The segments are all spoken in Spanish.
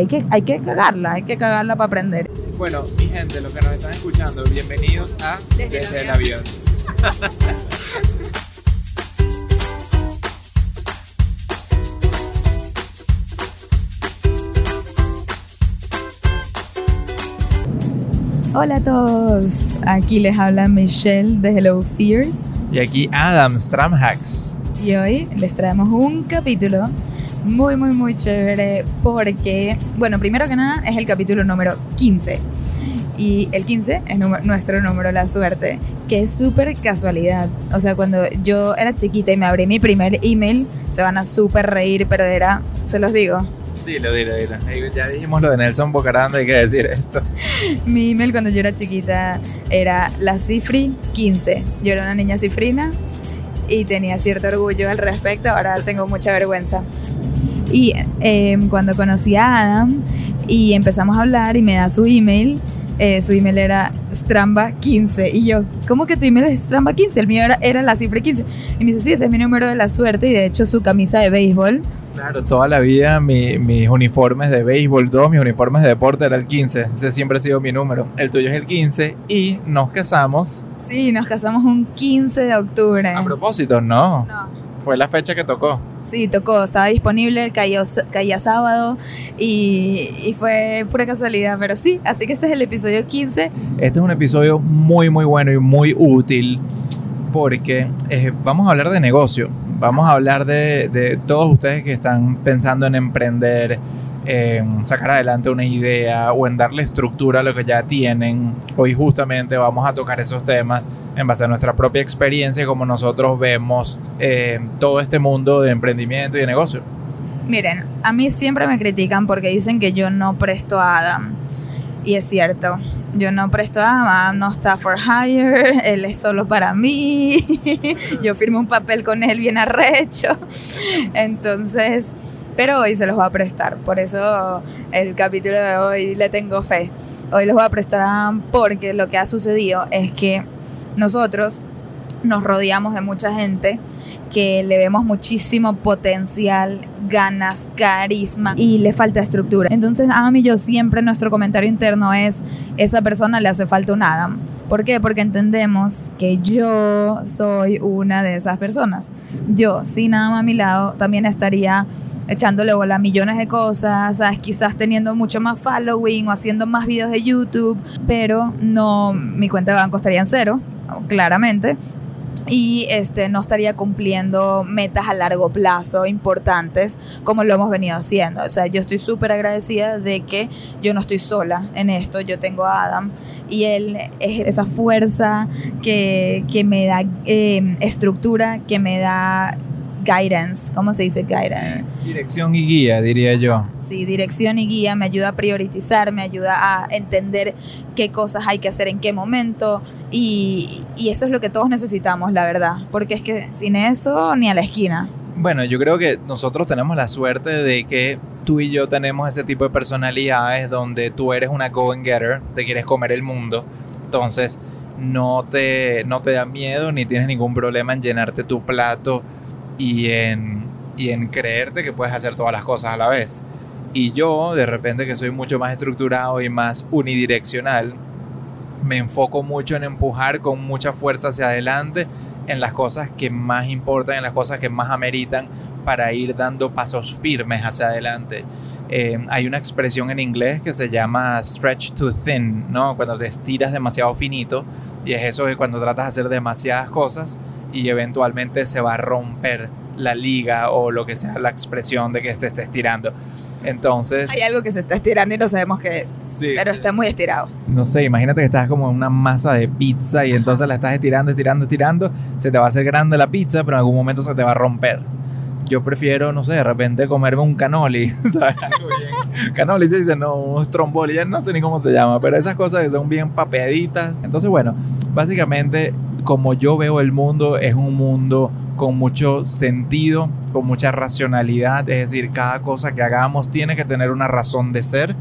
Hay que, hay que cagarla, hay que cagarla para aprender. Bueno, mi gente, los que nos están escuchando, bienvenidos a Desde Desde, el el avión. Hola a todos, aquí les habla Michelle de Hello Fears Y aquí Adam Stramhacks. y hoy les traemos un capítulo muy muy muy chévere porque, bueno, primero que nada es el capítulo número 15 y el 15 es nuestro número la suerte, que es súper casualidad. O sea, cuando yo era chiquita y me abrí mi primer email, se van a súper reír, pero era, se los digo, Dilo, dilo, dilo. Ya dijimos lo de Nelson Bocarando, hay que decir esto. Mi email cuando yo era chiquita era la Cifri 15. Yo era una niña cifrina y tenía cierto orgullo al respecto, ahora tengo mucha vergüenza. Y eh, cuando conocí a Adam y empezamos a hablar y me da su email, eh, su email era Stramba15. Y yo, ¿cómo que tu email es Stramba15? El mío era, era la Cifri 15. Y me dice, sí, ese es mi número de la suerte y de hecho su camisa de béisbol Claro, toda la vida mi- mis uniformes de béisbol, todos mis uniformes de deporte era el 15. Ese siempre ha sido mi número. El tuyo es el 15 y nos casamos. Sí, nos casamos un 15 de octubre. A propósito, no. No. Fue la fecha que tocó. Sí, tocó, estaba disponible, caía, caía sábado y, y fue pura casualidad, pero sí, así que este es el episodio 15. Este es un episodio muy, muy bueno y muy útil porque eh, vamos a hablar de negocio. Vamos a hablar de, de todos ustedes que están pensando en emprender, en sacar adelante una idea o en darle estructura a lo que ya tienen. Hoy justamente vamos a tocar esos temas en base a nuestra propia experiencia y como nosotros vemos eh, todo este mundo de emprendimiento y de negocio. Miren, a mí siempre me critican porque dicen que yo no presto a Adam. Y es cierto, yo no presto a Adam, no está for hire, él es solo para mí. yo firmé un papel con él bien arrecho. Entonces, pero hoy se los voy a prestar, por eso el capítulo de hoy le tengo fe. Hoy los voy a prestar a porque lo que ha sucedido es que nosotros nos rodeamos de mucha gente que le vemos muchísimo potencial, ganas, carisma y le falta estructura. Entonces, Adam y yo siempre nuestro comentario interno es, esa persona le hace falta un Adam. ¿Por qué? Porque entendemos que yo soy una de esas personas. Yo, sin Adam a mi lado, también estaría echándole bola a millones de cosas, ¿sabes? quizás teniendo mucho más following o haciendo más videos de YouTube, pero no, mi cuenta de banco estaría en cero, claramente y este no estaría cumpliendo metas a largo plazo importantes como lo hemos venido haciendo. O sea, yo estoy súper agradecida de que yo no estoy sola en esto, yo tengo a Adam y él es esa fuerza que, que me da eh, estructura, que me da guidance, ¿cómo se dice guidance? Dirección y guía, diría yo. Sí, dirección y guía me ayuda a priorizar, me ayuda a entender qué cosas hay que hacer en qué momento y, y eso es lo que todos necesitamos, la verdad, porque es que sin eso ni a la esquina. Bueno, yo creo que nosotros tenemos la suerte de que tú y yo tenemos ese tipo de personalidades donde tú eres una go and getter, te quieres comer el mundo, entonces no te, no te da miedo ni tienes ningún problema en llenarte tu plato y en, y en creerte que puedes hacer todas las cosas a la vez. Y yo, de repente, que soy mucho más estructurado y más unidireccional, me enfoco mucho en empujar con mucha fuerza hacia adelante en las cosas que más importan, en las cosas que más ameritan para ir dando pasos firmes hacia adelante. Eh, hay una expresión en inglés que se llama stretch to thin, ¿no? Cuando te estiras demasiado finito y es eso que cuando tratas de hacer demasiadas cosas y eventualmente se va a romper la liga o lo que sea la expresión de que te esté estirando. Entonces, Hay algo que se está estirando y no sabemos qué es, sí, pero sí. está muy estirado. no sé, imagínate que estás como en una masa de pizza y entonces la estás estirando, estirando, estirando, se te va a hacer grande la pizza, pero en algún momento se te va a romper. Yo prefiero, no sé, de repente comerme un canoli, ¿sabes? Canoli se dice, no, un stromboli, ya no sé ni cómo se llama, pero esas cosas que son bien papeaditas. Entonces, bueno, básicamente, como yo veo el mundo, es un mundo con mucho sentido, con mucha racionalidad, es decir, cada cosa que hagamos tiene que tener una razón de ser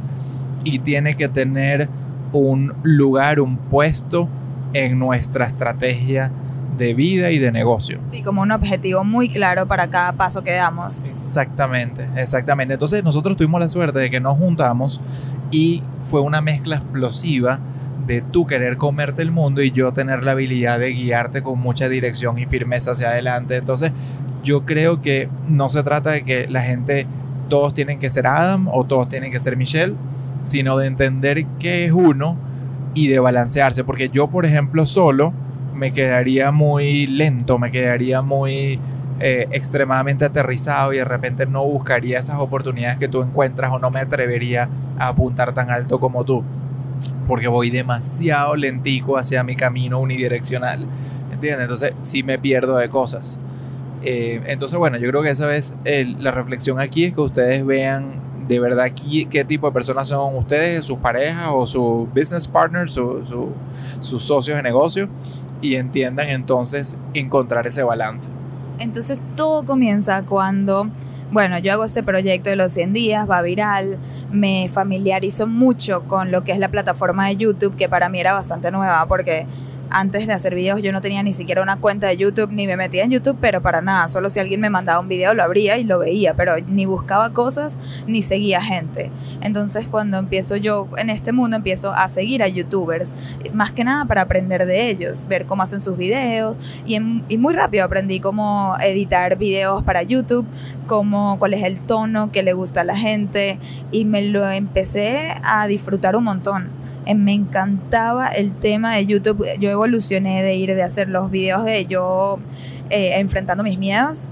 y tiene que tener un lugar, un puesto en nuestra estrategia de vida y de negocio. Sí, como un objetivo muy claro para cada paso que damos. Exactamente, exactamente. Entonces nosotros tuvimos la suerte de que nos juntamos y fue una mezcla explosiva de tú querer comerte el mundo y yo tener la habilidad de guiarte con mucha dirección y firmeza hacia adelante. Entonces yo creo que no se trata de que la gente, todos tienen que ser Adam o todos tienen que ser Michelle, sino de entender qué es uno y de balancearse. Porque yo, por ejemplo, solo me quedaría muy lento, me quedaría muy eh, extremadamente aterrizado y de repente no buscaría esas oportunidades que tú encuentras o no me atrevería a apuntar tan alto como tú porque voy demasiado lentico hacia mi camino unidireccional. ¿Entiendes? Entonces sí me pierdo de cosas. Eh, entonces, bueno, yo creo que esa es la reflexión aquí, es que ustedes vean de verdad qué, qué, tipo de personas son ustedes, sus parejas o su business partners, su, sus socios de negocio, y entiendan entonces encontrar ese balance. Entonces todo comienza cuando bueno, yo hago este proyecto de los 100 días, va viral, me familiarizo mucho con lo que es la plataforma de YouTube, que para mí era bastante nueva, porque antes de hacer videos yo no tenía ni siquiera una cuenta de YouTube, ni me metía en YouTube, pero para nada, solo si alguien me mandaba un video lo abría y lo veía, pero ni buscaba cosas ni seguía gente. Entonces cuando empiezo yo en este mundo empiezo a seguir a youtubers, más que nada para aprender de ellos, ver cómo hacen sus videos y, muy rápido aprendí cómo editar videos para YouTube, cómo, cuál es el tono que le gusta a la gente y me lo empecé a disfrutar un montón me encantaba el tema de YouTube. Yo evolucioné de ir de hacer los videos de yo eh, enfrentando mis miedos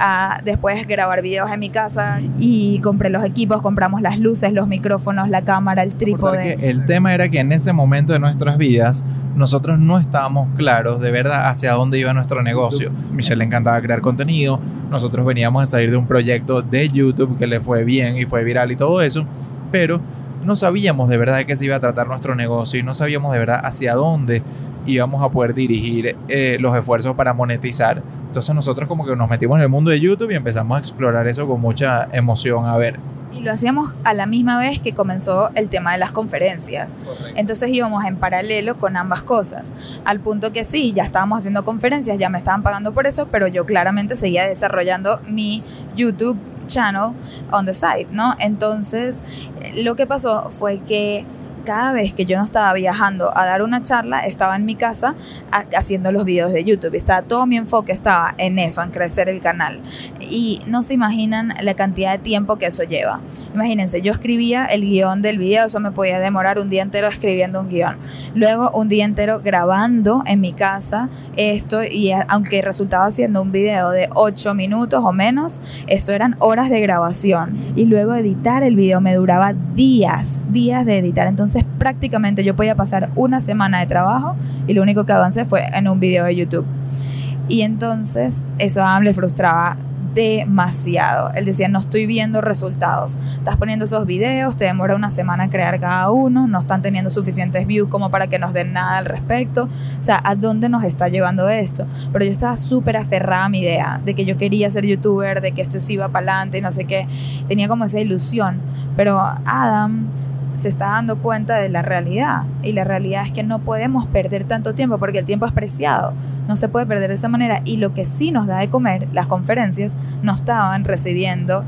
a después grabar videos en mi casa y compré los equipos, compramos las luces, los micrófonos, la cámara, el trípode. El tema era que en ese momento de nuestras vidas nosotros no estábamos claros de verdad hacia dónde iba nuestro negocio. Michelle le encantaba crear contenido, nosotros veníamos a salir de un proyecto de YouTube que le fue bien y fue viral y todo eso, pero no sabíamos de verdad de qué se iba a tratar nuestro negocio y no sabíamos de verdad hacia dónde íbamos a poder dirigir eh, los esfuerzos para monetizar. Entonces nosotros como que nos metimos en el mundo de YouTube y empezamos a explorar eso con mucha emoción a ver. Y lo hacíamos a la misma vez que comenzó el tema de las conferencias. Entonces íbamos en paralelo con ambas cosas. Al punto que sí, ya estábamos haciendo conferencias, ya me estaban pagando por eso, pero yo claramente seguía desarrollando mi YouTube channel on the side, ¿no? Entonces, lo que pasó fue que cada vez que yo no estaba viajando a dar una charla, estaba en mi casa haciendo los videos de YouTube. Estaba, todo mi enfoque estaba en eso, en crecer el canal. Y no se imaginan la cantidad de tiempo que eso lleva. Imagínense, yo escribía el guion del video, eso me podía demorar un día entero escribiendo un guion. Luego un día entero grabando en mi casa esto y aunque resultaba siendo un video de 8 minutos o menos, esto eran horas de grabación. Y luego editar el video me duraba días, días de editar. Entonces, entonces prácticamente yo podía pasar una semana de trabajo y lo único que avancé fue en un video de YouTube. Y entonces eso a Am le frustraba demasiado. Él decía, no estoy viendo resultados. Estás poniendo esos videos, te demora una semana crear cada uno, no están teniendo suficientes views como para que nos den nada al respecto. O sea, ¿a dónde nos está llevando esto? Pero yo estaba súper aferrada a mi idea de que yo quería ser youtuber, de que esto se iba para adelante y no sé qué. Tenía como esa ilusión. Pero Adam se está dando cuenta de la realidad. Y la realidad es que no podemos perder tanto tiempo porque el tiempo es preciado. No se puede perder de esa manera. Y lo que sí nos da de comer, las conferencias, no estaban recibiendo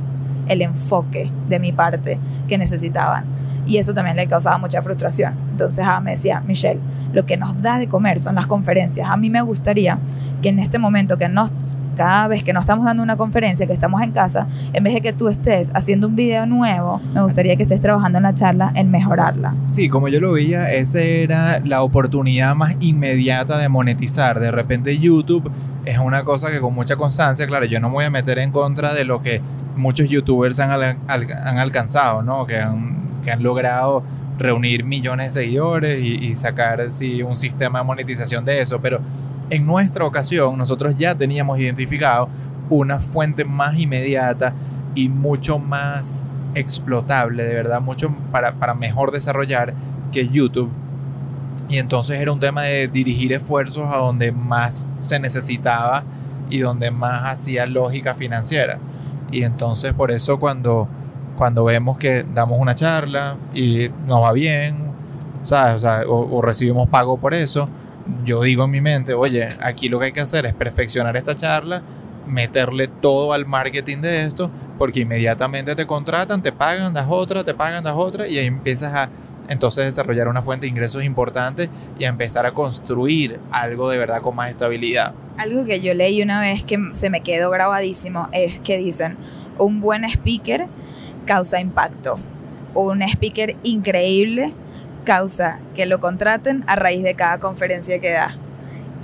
el enfoque de mi parte que necesitaban. Y eso también le causaba mucha frustración. Entonces ah, me decía, Michelle, lo que nos da de comer son las conferencias. A mí me gustaría que en este momento que nos cada vez que nos estamos dando una conferencia, que estamos en casa, en vez de que tú estés haciendo un video nuevo, me gustaría que estés trabajando en la charla en mejorarla. Sí, como yo lo veía, esa era la oportunidad más inmediata de monetizar. De repente YouTube es una cosa que con mucha constancia, claro, yo no me voy a meter en contra de lo que muchos youtubers han, han alcanzado, ¿no? Que han, que han logrado reunir millones de seguidores y, y sacar sí, un sistema de monetización de eso, pero en nuestra ocasión nosotros ya teníamos identificado una fuente más inmediata y mucho más explotable, de verdad, mucho para, mejor desarrollar que YouTube. Y entonces era un tema de dirigir esfuerzos a donde más se necesitaba y donde más hacía lógica financiera. Y entonces por eso cuando, cuando vemos que damos una charla y nos va bien, O, o recibimos pago por eso, yo digo en mi mente, oye, aquí lo que hay que hacer es perfeccionar esta charla, meterle todo al marketing de esto, porque inmediatamente te contratan, te pagan, das otra, te pagan, das otra, y ahí empiezas a entonces desarrollar una fuente de ingresos importante y a empezar a construir algo de verdad con más estabilidad. Algo que yo leí una vez que se me quedó grabadísimo es que dicen, un buen speaker causa impacto. Un speaker increíble causa que lo contraten a raíz de cada conferencia que da.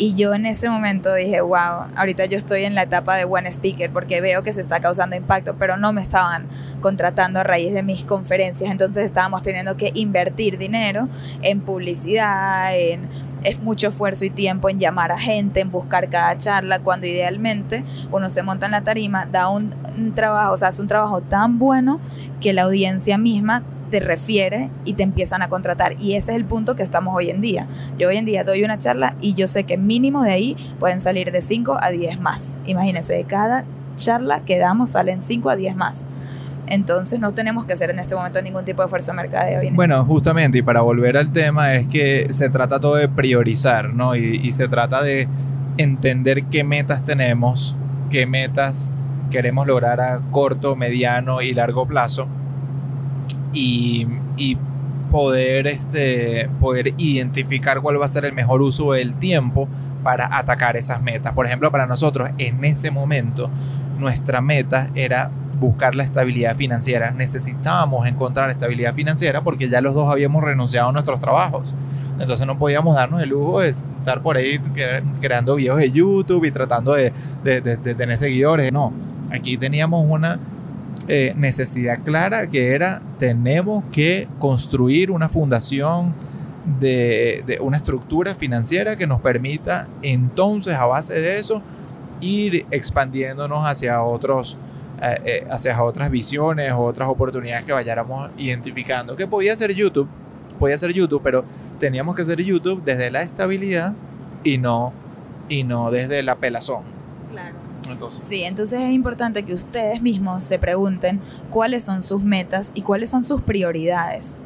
Y yo en ese momento dije, wow, ahorita yo estoy en la etapa de buen speaker porque veo que se está causando impacto, pero no me estaban contratando a raíz de mis conferencias, entonces estábamos teniendo que invertir dinero en publicidad, en es mucho esfuerzo y tiempo en llamar a gente, en buscar cada charla, cuando idealmente uno se monta en la tarima, da un, un trabajo, o sea, hace un trabajo tan bueno que la audiencia misma te refiere y te empiezan a contratar. Y ese es el punto que estamos hoy en día. Yo hoy en día doy una charla y yo sé que mínimo de ahí pueden salir de 5 a 10 más. Imagínense, de cada charla que damos salen 5 a 10 más. Entonces no tenemos que hacer en este momento ningún tipo de esfuerzo de mercadeo. Bueno, justamente, y para volver al tema, es que se trata todo de priorizar, ¿no? Y, y se trata de entender qué metas tenemos, qué metas queremos lograr a corto, mediano y largo plazo y, poder, este, poder identificar cuál va a ser el mejor uso del tiempo para atacar esas metas. Por ejemplo, para nosotros en ese momento nuestra meta era buscar la estabilidad financiera. Necesitábamos encontrar estabilidad financiera porque ya los dos habíamos renunciado a nuestros trabajos. Entonces no podíamos darnos el lujo de estar por ahí creando videos de YouTube y tratando de, de tener seguidores. No, aquí teníamos una eh, necesidad clara que era tenemos que construir una fundación de, una estructura financiera que nos permita entonces a base de eso ir expandiéndonos hacia otros eh, eh, hacia otras visiones otras oportunidades que vayáramos identificando que podía ser YouTube podía ser YouTube pero teníamos que hacer YouTube desde la estabilidad y no y no desde la pelazón. Claro entonces. Sí, entonces es importante que ustedes mismos se pregunten cuáles son sus metas y cuáles son sus prioridades.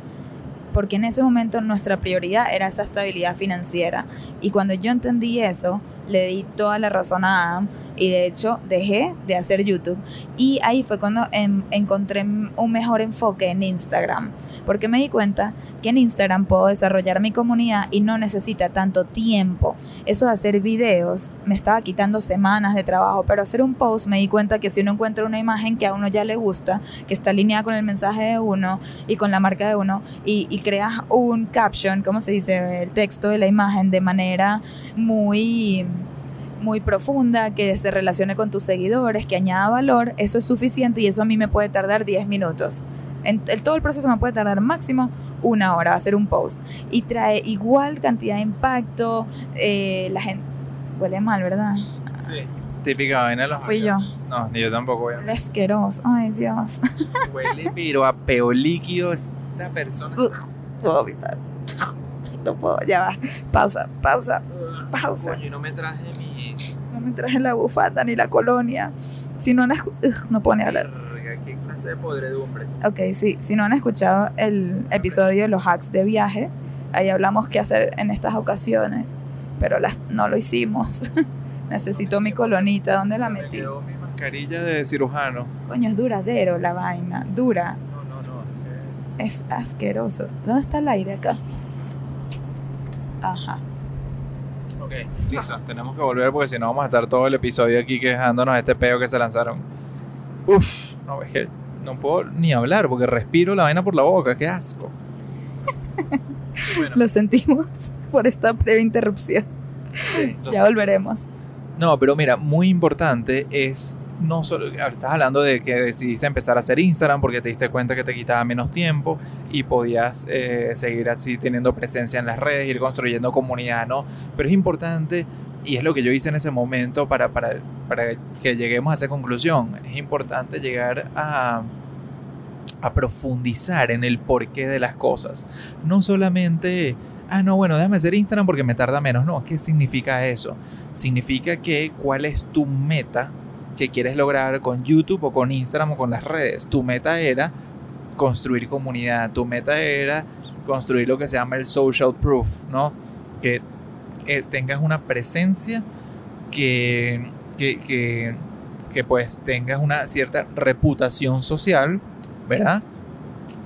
Porque en ese momento nuestra prioridad era esa estabilidad financiera. Y cuando yo entendí eso, le di toda la razón a Adam y de hecho dejé de hacer YouTube. Y ahí fue cuando en, encontré un mejor enfoque en Instagram. Porque me di cuenta que en Instagram puedo desarrollar mi comunidad y no necesita tanto tiempo. Eso de hacer videos me estaba quitando semanas de trabajo, pero hacer un post me di cuenta que si uno encuentra una imagen que a uno ya le gusta, que está alineada con el mensaje de uno y con la marca de uno, y, creas un caption, ¿cómo se dice? El texto de la imagen de manera muy muy profunda, que se relacione con tus seguidores, que añada valor, eso es suficiente y eso a mí me puede tardar 10 minutos. El, todo el proceso me puede tardar máximo una hora hacer un post y trae igual cantidad de impacto. Eh, la gente huele mal, ¿verdad? Sí. Típica vaina de los Fui yo. No, ni yo tampoco. Voy a... asqueroso. Ay, Dios. Huele, pero a peo líquido esta persona. puedo evitar. No puedo, ya va. Pausa, pausa, pausa. Coño, no me traje mi. No me traje la bufanda ni la colonia. Si no, no puedo ni hablar. ¿Qué clase de podredumbre? Ok, sí. Si no han escuchado el episodio de los hacks de viaje, ahí hablamos qué hacer en estas ocasiones, pero las, no lo hicimos. Necesito mi colonita, ¿dónde la metí? Me quedó mi mascarilla de cirujano. Coño, es duradero la vaina, dura. No, no, no. Eh... Es asqueroso. ¿Dónde está el aire acá? Ajá. Ok, listo. Tenemos que volver porque si no vamos a estar todo el episodio aquí quejándonos de este peo que se lanzaron. Uf, no, es que no puedo ni hablar porque respiro la vaina por la boca, qué asco. bueno. Lo sentimos por esta breve interrupción. Sí, ya sé. volveremos. No, pero mira, muy importante es no solo, estás hablando de que decidiste empezar a hacer Instagram porque te diste cuenta que te quitaba menos tiempo y podías eh, seguir así teniendo presencia en las redes, ir construyendo comunidad, ¿no? Pero es importante, y es lo que yo hice en ese momento para, para, para que lleguemos a esa conclusión, es importante llegar a, a profundizar en el porqué de las cosas. No solamente ah, no, bueno, déjame hacer Instagram porque me tarda menos. No, ¿qué significa eso? Significa que cuál es tu meta que quieres lograr con YouTube o con Instagram o con las redes. Tu meta era construir comunidad, tu meta era construir lo que se llama el social proof, ¿no? Que eh, tengas una presencia que, que, que, que pues tengas una cierta reputación social, ¿verdad?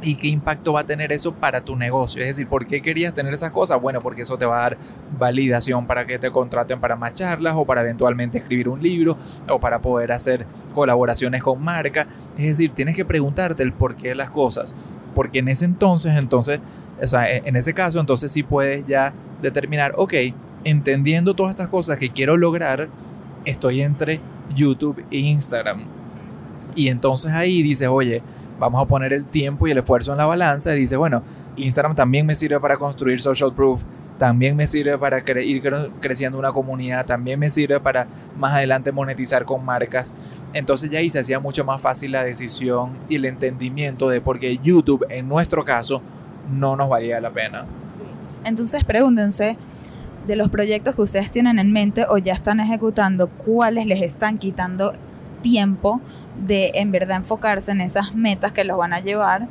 ¿Y qué impacto va a tener eso para tu negocio? Es decir, ¿por qué querías tener esas cosas? Bueno, porque eso te va a dar validación para que te contraten para más charlas o para eventualmente escribir un libro o para poder hacer colaboraciones con marca. Es decir, tienes que preguntarte el por qué de las cosas. Porque en ese entonces, entonces, o sea, en ese caso, entonces sí puedes ya determinar, ok, entendiendo todas estas cosas que quiero lograr, estoy entre YouTube e Instagram. Y entonces ahí dices, oye, vamos a poner el tiempo y el esfuerzo en la balanza y dice, bueno, Instagram también me sirve para construir social proof, también me sirve para ir creciendo una comunidad, también me sirve para más adelante monetizar con marcas. Entonces ya ahí se hacía mucho más fácil la decisión y el entendimiento de por qué YouTube en nuestro caso no nos valía la pena. Entonces pregúntense de los proyectos que ustedes tienen en mente o ya están ejecutando, cuáles les están quitando tiempo de en verdad enfocarse en esas metas que los van a llevar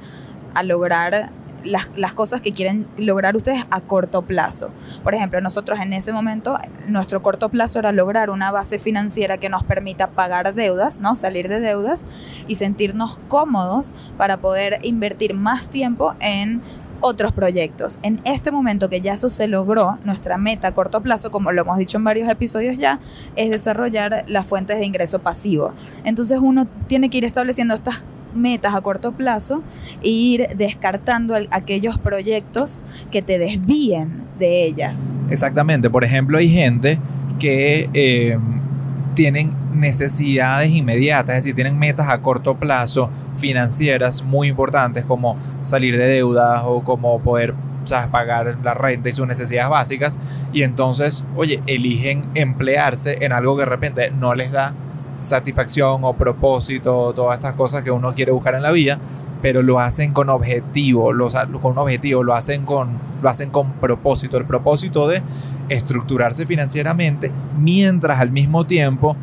a lograr las, cosas que quieren lograr ustedes a corto plazo. Por ejemplo, nosotros en ese momento, nuestro corto plazo era lograr una base financiera que nos permita pagar deudas, ¿no? Salir de deudas y sentirnos cómodos para poder invertir más tiempo en otros proyectos. En este momento que ya eso se logró, nuestra meta a corto plazo, como lo hemos dicho en varios episodios ya, es desarrollar las fuentes de ingreso pasivo. Entonces uno tiene que ir estableciendo estas metas a corto plazo e ir descartando aquellos proyectos que te desvíen de ellas. Exactamente, por ejemplo, hay gente que eh, tienen necesidades inmediatas, es decir, tienen metas a corto plazo financieras muy importantes como salir de deudas o como poder pagar la renta y sus necesidades básicas y entonces, oye, eligen emplearse en algo que de repente no les da satisfacción o propósito, todas estas cosas que uno quiere buscar en la vida, pero lo hacen con objetivo, con un objetivo, lo hacen con, lo hacen con propósito, el propósito de estructurarse financieramente mientras al mismo tiempo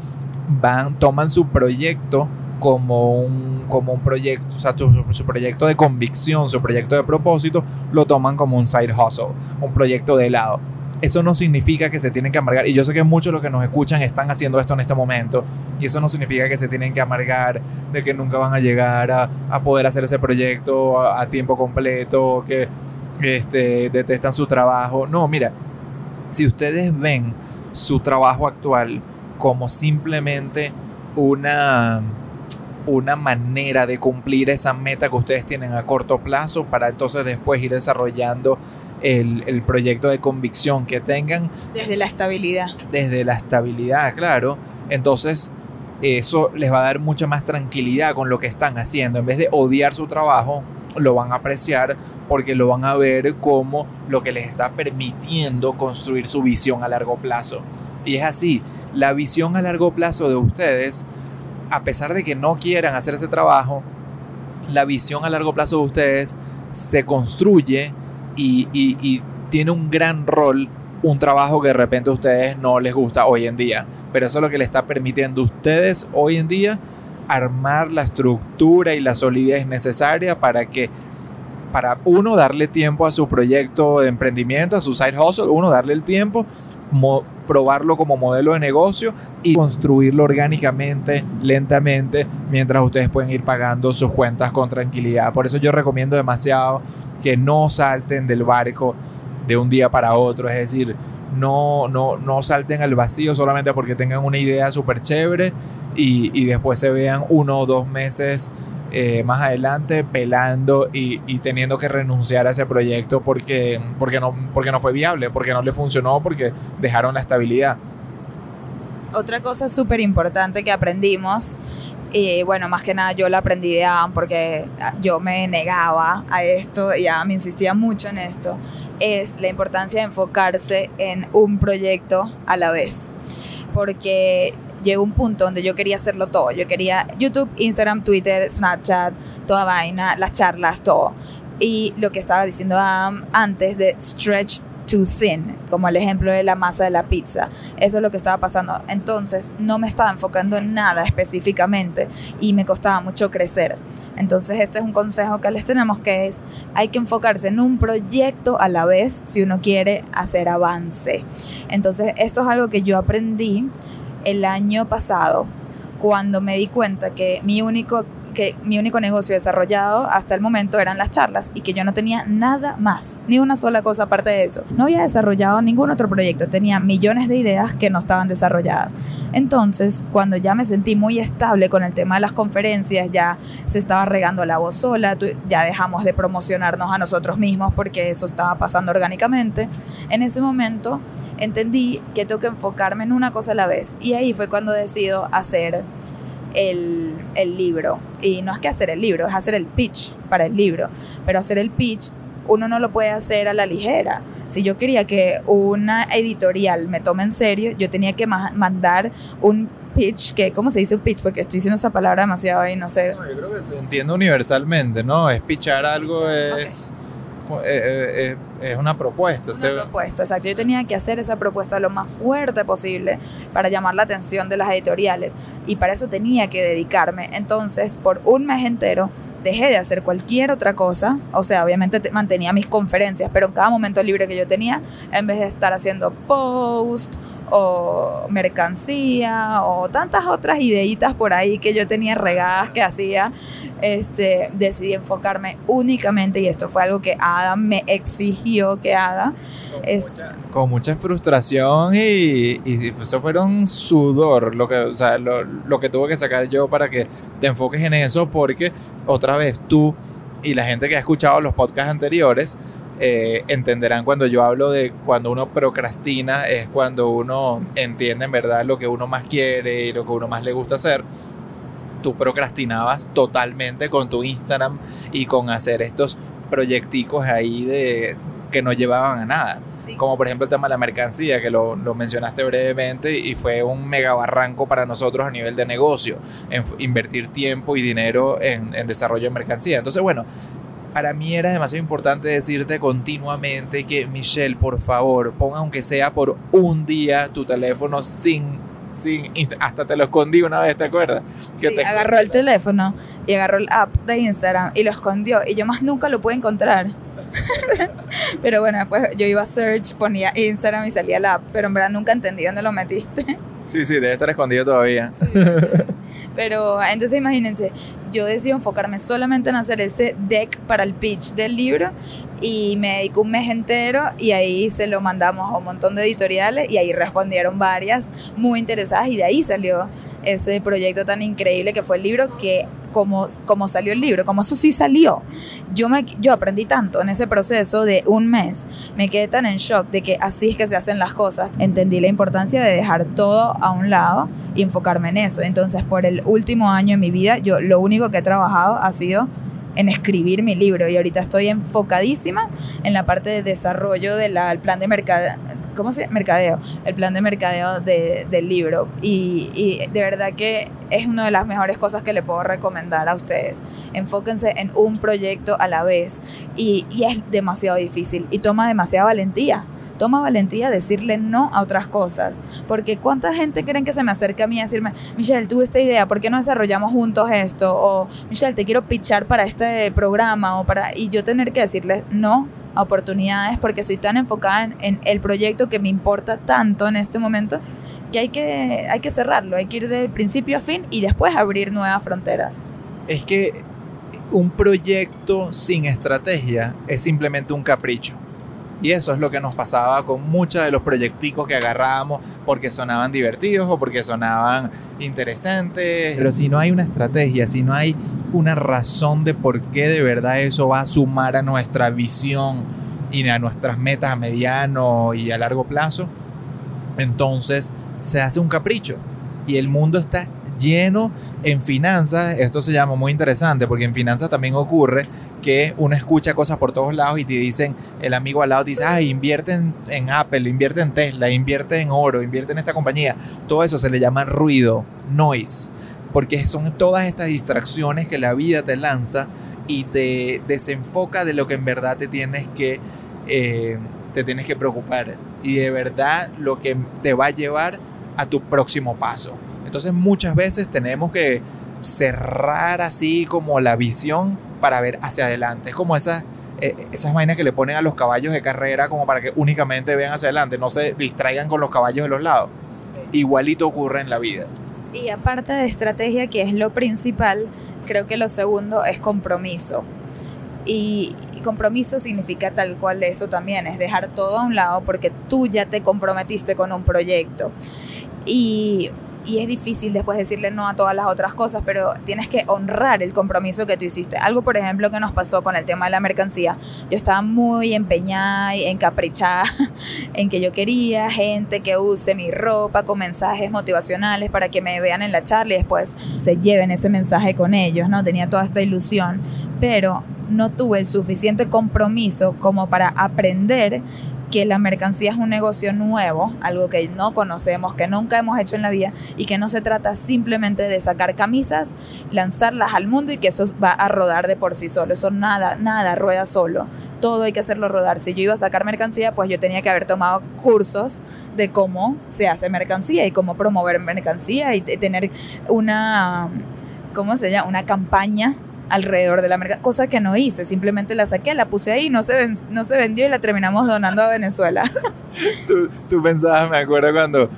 van, toman su proyecto como un, como un proyecto, o sea, su, proyecto de convicción, su proyecto de propósito, lo toman como un side hustle, un proyecto de lado. Eso no significa que se tienen que amargar, y yo sé que muchos de los que nos escuchan están haciendo esto en este momento, y eso no significa que se tienen que amargar, de que nunca van a llegar a, a poder hacer ese proyecto a, tiempo completo, que este, detestan su trabajo. No, mira, si ustedes ven su trabajo actual como simplemente una una manera de cumplir esa meta que ustedes tienen a corto plazo para entonces después ir desarrollando el, proyecto de convicción que tengan. Desde la estabilidad. Desde la estabilidad, claro. Entonces, eso les va a dar mucha más tranquilidad con lo que están haciendo. En vez de odiar su trabajo, lo van a apreciar porque lo van a ver como lo que les está permitiendo construir su visión a largo plazo. Y es así, la visión a largo plazo de ustedes a pesar de que no quieran hacer ese trabajo, la visión a largo plazo de ustedes se construye y, tiene un gran rol un trabajo que de repente a ustedes no les gusta hoy en día. Pero eso es lo que le está permitiendo a ustedes hoy en día armar la estructura y la solidez necesaria para que, para uno, darle tiempo a su proyecto de emprendimiento, a su side hustle, uno, darle el tiempo probarlo como modelo de negocio y construirlo orgánicamente, lentamente, mientras ustedes pueden ir pagando sus cuentas con tranquilidad. Por eso yo recomiendo demasiado que no salten del barco de un día para otro, es decir, no, no, no salten al vacío solamente porque tengan una idea súper chévere y, y después se vean uno o dos meses eh, más adelante pelando y, teniendo que renunciar a ese proyecto porque, porque, no, porque no fue viable, porque no le funcionó, porque dejaron la estabilidad. Otra cosa súper importante que aprendimos, y bueno, más que nada yo la aprendí de Adam porque yo me negaba a esto y Adam insistía mucho en esto, es la importancia de enfocarse en un proyecto a la vez. Porque llegó un punto donde yo quería hacerlo todo. Yo quería YouTube, Instagram, Twitter, Snapchat, toda vaina, las charlas, todo. Y lo que estaba diciendo antes de stretch too thin, como el ejemplo de la masa de la pizza. Eso es lo que estaba pasando. Entonces no me estaba enfocando en nada específicamente y me costaba mucho crecer. Entonces este es un consejo que les tenemos que es, hay que enfocarse en un proyecto a la vez si uno quiere hacer avance. Entonces esto es algo que yo aprendí el año pasado cuando me di cuenta que mi único que mi único negocio desarrollado hasta el momento eran las charlas y que yo no tenía nada más, ni una sola cosa aparte de eso. No había desarrollado ningún otro proyecto, tenía millones de ideas que no estaban desarrolladas. Entonces, cuando ya me sentí muy estable con el tema de las conferencias, ya se estaba regando la voz sola, ya dejamos de promocionarnos a nosotros mismos porque eso estaba pasando orgánicamente, en ese momento entendí que tengo que enfocarme en una cosa a la vez. Y ahí fue cuando decido hacer el, el, libro. Y no es que hacer el libro, es hacer el pitch para el libro. Pero hacer el pitch uno no lo puede hacer a la ligera. Si yo quería que una editorial me tome en serio, yo tenía que mandar un pitch, que, ¿cómo se dice un pitch? Porque estoy diciendo esa palabra demasiado y no sé. yo creo que se entiende universalmente, ¿no? Es pitchar algo, es... eh, eh, es una propuesta. Una propuesta, exacto. Yo tenía que hacer esa propuesta lo más fuerte posible para llamar la atención de las editoriales y para eso tenía que dedicarme. Entonces, por un mes entero, dejé de hacer cualquier otra cosa, o sea, obviamente mantenía mis conferencias, pero en cada momento libre que yo tenía, en vez de estar haciendo post o mercancía o tantas otras ideitas por ahí que yo tenía regadas que hacía, este, decidí enfocarme únicamente, y esto fue algo que Adam me exigió que haga. Con, este, mucha, con mucha, frustración y, y, eso fueron sudor, lo que, o sea, lo, lo que tuve que sacar yo para que te enfoques en eso, porque otra vez tú y la gente que ha escuchado los podcasts anteriores, eh, entenderán cuando yo hablo de cuando uno procrastina, es cuando uno entiende en verdad lo que uno más quiere y lo que uno más le gusta hacer tú procrastinabas totalmente con tu Instagram y con hacer estos proyecticos ahí de que no llevaban a nada. Como por ejemplo el tema de la mercancía, que lo, lo, mencionaste brevemente y fue un mega barranco para nosotros a nivel de negocio, en invertir tiempo y dinero en, en desarrollo de mercancía. Entonces, bueno, para mí era demasiado importante decirte continuamente que Michelle, por favor, ponga aunque sea por un día tu teléfono sin sin hasta te lo escondí una vez, ¿te acuerdas? Te agarró el teléfono y agarró el app de Instagram y lo escondió y yo más nunca lo pude encontrar. pero bueno, después yo iba a search, ponía Instagram y salía el app, pero en verdad nunca entendí dónde lo metiste. sí, sí, debe estar escondido todavía. Pero entonces imagínense, yo decidí enfocarme solamente en hacer ese deck para el pitch del libro y me dedico un mes entero y ahí se lo mandamos a un montón de editoriales y ahí respondieron varias muy interesadas y de ahí salió ese proyecto tan increíble que fue el libro, que como, como salió el libro, como eso sí salió, yo, me, yo aprendí tanto en ese proceso de un mes, me quedé tan en shock de que así es que se hacen las cosas, entendí la importancia de dejar todo a un lado y enfocarme en eso. Entonces, por el último año de mi vida, yo lo único que he trabajado ha sido en escribir mi libro. Y ahorita estoy enfocadísima en la parte de desarrollo del plan de mercado, ¿cómo se mercadeo? El plan de mercadeo del libro y, y, de verdad que es una de las mejores cosas que le puedo recomendar a ustedes. Enfóquense en un proyecto a la vez y, y es demasiado difícil y toma demasiada valentía toma valentía decirle no a otras cosas. Porque cuánta gente creen que se me acerca a mí a decirme, Michelle, tuve esta idea, ¿por qué no desarrollamos juntos esto? O Michelle, te quiero pitchar para este programa o para... Y yo tener que decirle no a oportunidades porque estoy tan enfocada en, en el proyecto que me importa tanto en este momento que hay, que hay que cerrarlo, hay que ir del principio a fin y después abrir nuevas fronteras. Es que un proyecto sin estrategia es simplemente un capricho. Y eso es lo que nos pasaba con muchos de los proyecticos que agarrábamos porque sonaban divertidos o porque sonaban interesantes. Pero si no hay una estrategia, si no hay una razón de por qué de verdad eso va a sumar a nuestra visión y a nuestras metas a mediano y a largo plazo, entonces se hace un capricho. Y el mundo está lleno en finanzas, esto se llama muy interesante porque en finanzas también ocurre que uno escucha cosas por todos lados y te dicen, el amigo al lado dice, ay, invierte en, Apple, invierte en Tesla, invierte en oro, invierte en esta compañía. Todo eso se le llama ruido, noise, porque son todas estas distracciones que la vida te lanza y te desenfoca de lo que en verdad te tienes que eh, te tienes que preocupar y de verdad lo que te va a llevar a tu próximo paso. Entonces muchas veces tenemos que cerrar así como la visión para ver hacia adelante. Es como esas, eh, esas vainas que le ponen a los caballos de carrera como para que únicamente vean hacia adelante, no se distraigan con los caballos de los lados. Igualito ocurre en la vida. Y aparte de estrategia, que es lo principal, creo que lo segundo es compromiso. Y, compromiso significa tal cual eso también, es dejar todo a un lado porque tú ya te comprometiste con un proyecto. Y y es difícil después decirle no a todas las otras cosas, pero tienes que honrar el compromiso que tú hiciste. Algo, por ejemplo, que nos pasó con el tema de la mercancía. Yo estaba muy empeñada y encaprichada en que yo quería gente que use mi ropa con mensajes motivacionales para que me vean en la charla y después se lleven ese mensaje con ellos, ¿no? Tenía toda esta ilusión, pero no tuve el suficiente compromiso como para aprender que la mercancía es un negocio nuevo, algo que no conocemos, que nunca hemos hecho en la vida y que no se trata simplemente de sacar camisas, lanzarlas al mundo y que eso va a rodar de por sí solo. Eso nada, nada rueda solo. Todo hay que hacerlo rodar. Si yo iba a sacar mercancía, pues yo tenía que haber tomado cursos de cómo se hace mercancía y cómo promover mercancía y tener una, ¿cómo se llama? Una campaña alrededor de la mercancía, cosa que no hice, simplemente la saqué, la puse ahí, no se, no se vendió y la terminamos donando a Venezuela. tú, tú pensabas, me acuerdo cuando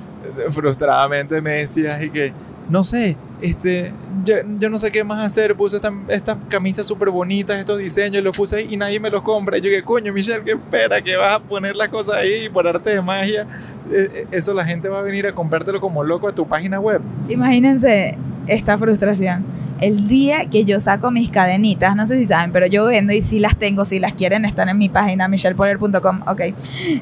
frustradamente me decías y que, no sé, este, yo, yo, no sé qué más hacer, puse estas camisas súper bonitas, estos diseños, los puse ahí y nadie me los compra. Y yo que coño, Michelle, ¿qué espera? Que vas a poner las cosas ahí por arte de magia. Eh, eh, eso la gente va a venir a comprártelo como loco a tu página web. Imagínense esta frustración el día que yo saco mis cadenitas, no sé si saben, pero yo vendo y si las tengo, si las quieren, están en mi página michellepoller.com, ok.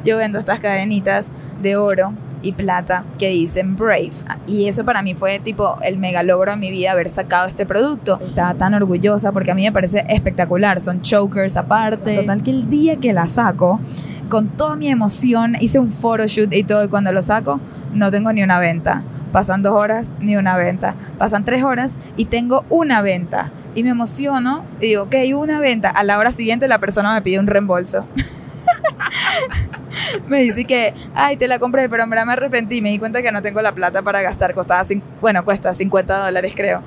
Yo vendo estas cadenitas de oro y plata que dicen Brave. Y eso para mí fue tipo el mega logro de mi vida haber sacado este producto. Estaba tan orgullosa porque a mí me parece espectacular. Son chokers aparte. Total que el día que la saco, con toda mi emoción, hice un photoshoot y todo. Y cuando lo saco, no tengo ni una venta. Pasan dos horas, ni una venta. Pasan tres horas y tengo una venta. Y me emociono y digo, ok, una venta. A la hora siguiente la persona me pide un reembolso. me dice que, ay, te la compré, pero en verdad me arrepentí. Me di cuenta que no tengo la plata para gastar. Costaba, bueno, cuesta 50 dólares creo.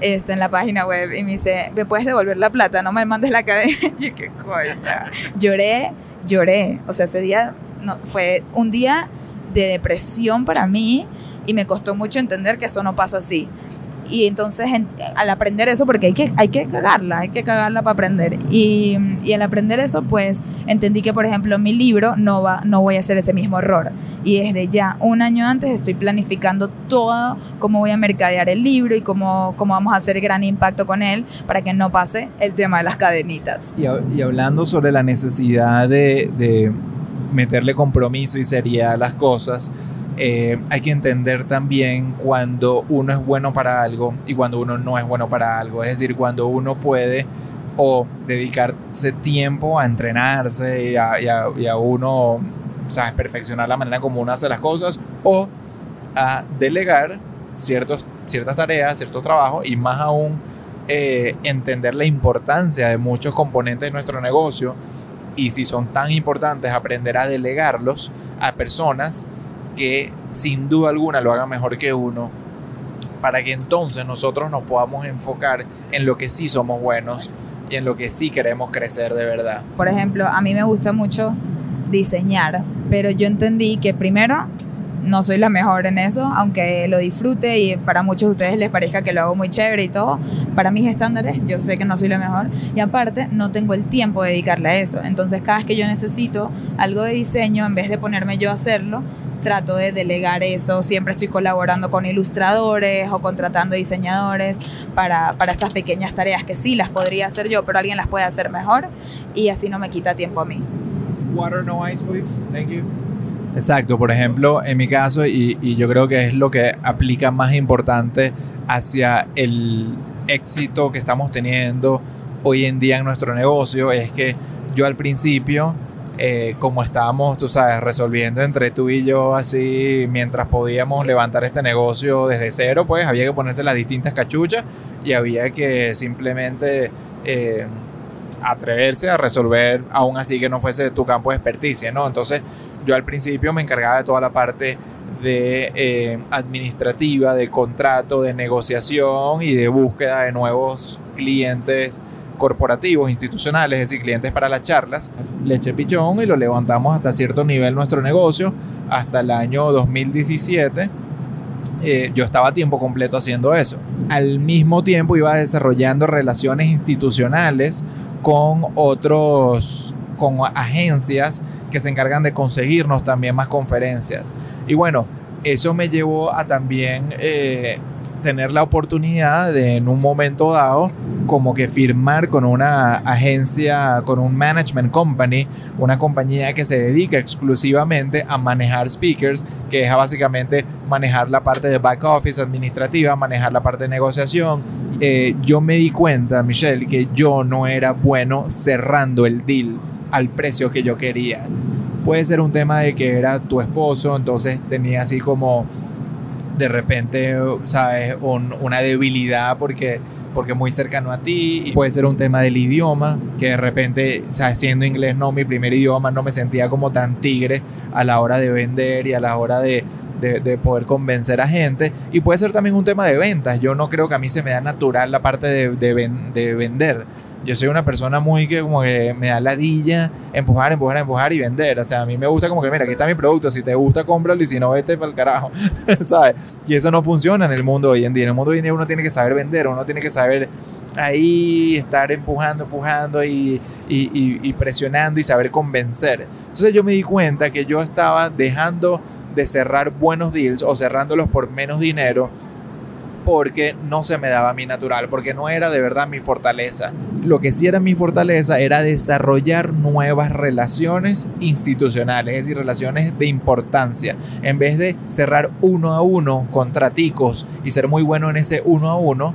Este, en la página web. Y me dice, ¿me puedes devolver la plata? No me mandes la cadena. y qué coña. Lloré, lloré. O sea, ese día no, fue un día de depresión para mí y me costó mucho entender que esto no pasa así. Y entonces al aprender eso, porque hay que, hay que cagarla, hay que cagarla para aprender. Y, y, al aprender eso, pues entendí que, por ejemplo, mi libro no, va, no voy a hacer ese mismo error. Y desde ya, un año antes, estoy planificando todo, cómo voy a mercadear el libro y cómo, cómo vamos a hacer gran impacto con él para que no pase el tema de las cadenitas. Y, y hablando sobre la necesidad de, de meterle compromiso y seriedad a las cosas, eh, hay que entender también cuando uno es bueno para algo y cuando uno no es bueno para algo. Es decir, cuando uno puede o dedicarse tiempo a entrenarse y a, uno. Perfeccionar la manera como uno hace las cosas o a delegar ciertos, ciertas tareas, ciertos trabajos y más aún eh, entender la importancia de muchos componentes de nuestro negocio y si son tan importantes aprender a delegarlos a personas que sin duda alguna lo haga mejor que uno, para que entonces nosotros nos podamos enfocar en lo que sí somos buenos y en lo que sí queremos crecer de verdad. Por ejemplo, a mí me gusta mucho diseñar, pero yo entendí que primero no soy la mejor en eso, aunque lo disfrute y para muchos de ustedes les parezca que lo hago muy chévere y todo, para mis estándares yo sé que no soy la mejor y aparte no tengo el tiempo de dedicarle a eso. Entonces cada vez que yo necesito algo de diseño, en vez de ponerme yo a hacerlo, trato de delegar eso, siempre estoy colaborando con ilustradores o contratando diseñadores para, para, estas pequeñas tareas que sí las podría hacer yo, pero alguien las puede hacer mejor y así no me quita tiempo a mí. Water, no ice, please. Thank you. Exacto, por ejemplo, en mi caso, y, y yo creo que es lo que aplica más importante hacia el éxito que estamos teniendo hoy en día en nuestro negocio, es que yo al principio eh, como estábamos, tú sabes, resolviendo entre tú y yo así, mientras podíamos levantar este negocio desde cero, pues había que ponerse las distintas cachuchas y había que simplemente eh, atreverse a resolver, aún así que no fuese tu campo de experticia, ¿no? Entonces yo al principio me encargaba de toda la parte de eh, administrativa, de contrato, de negociación y de búsqueda de nuevos clientes corporativos, institucionales, es decir, clientes para las charlas, le eché pichón y lo levantamos hasta cierto nivel nuestro negocio, hasta el año 2017. Eh, yo estaba a tiempo completo haciendo eso. Al mismo tiempo iba desarrollando relaciones institucionales con otros, con agencias que se encargan de conseguirnos también más conferencias. Y bueno, eso me llevó a también eh, tener la oportunidad de en un momento dado como que firmar con una agencia, con un management company, una compañía que se dedica exclusivamente a manejar speakers, que es básicamente manejar la parte de back office administrativa, manejar la parte de negociación. Eh, yo me di cuenta, Michelle, que yo no era bueno cerrando el deal al precio que yo quería. Puede ser un tema de que era tu esposo, entonces tenía así como de repente, ¿sabes? una debilidad porque porque muy cercano a ti. Y puede ser un tema del idioma, que de repente, o sea, siendo inglés no mi primer idioma, no me sentía como tan tigre a la hora de vender y a la hora de, de, poder convencer a gente. Y puede ser también un tema de ventas. Yo no creo que a mí se me da natural la parte de, de vender yo soy una persona muy que como que me da ladilla empujar, empujar, empujar y vender. O sea, a mí me gusta como que, mira, aquí está mi producto, si te gusta, cómpralo y si no, vete para el carajo, ¿sabes? Y eso no funciona en el mundo hoy en día. En el mundo hoy en día uno tiene que saber vender, uno tiene que saber ahí estar empujando, empujando y, y, y presionando y saber convencer. Entonces yo me di cuenta que yo estaba dejando de cerrar buenos deals o cerrándolos por menos dinero porque no se me daba mí natural, porque no era de verdad mi fortaleza. Lo que sí era mi fortaleza era desarrollar nuevas relaciones institucionales, es decir, relaciones de importancia. En vez de cerrar uno a uno contraticos y ser muy bueno en ese uno a uno,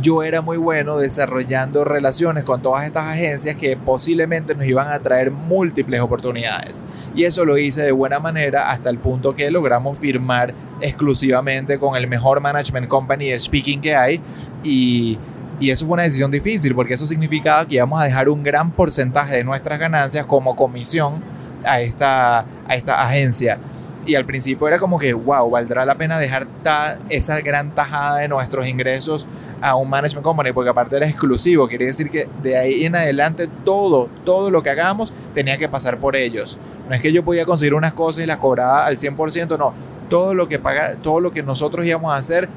yo era muy bueno desarrollando relaciones con todas estas agencias que posiblemente nos iban a traer múltiples oportunidades. Y eso lo hice de buena manera hasta el punto que logramos firmar exclusivamente con el mejor management company de speaking que hay y y eso fue una decisión difícil porque eso significaba que íbamos a dejar un gran porcentaje de nuestras ganancias como comisión a esta, a esta agencia. Y al principio era como que, wow, valdrá la pena dejar esa gran tajada de nuestros ingresos a un management company, porque aparte era exclusivo, quiere decir que de ahí en adelante todo, todo lo que hagamos tenía que pasar por ellos. No es que yo podía conseguir unas cosas y las cobraba al 100%, no, todo lo que paga, todo lo que nosotros íbamos a hacer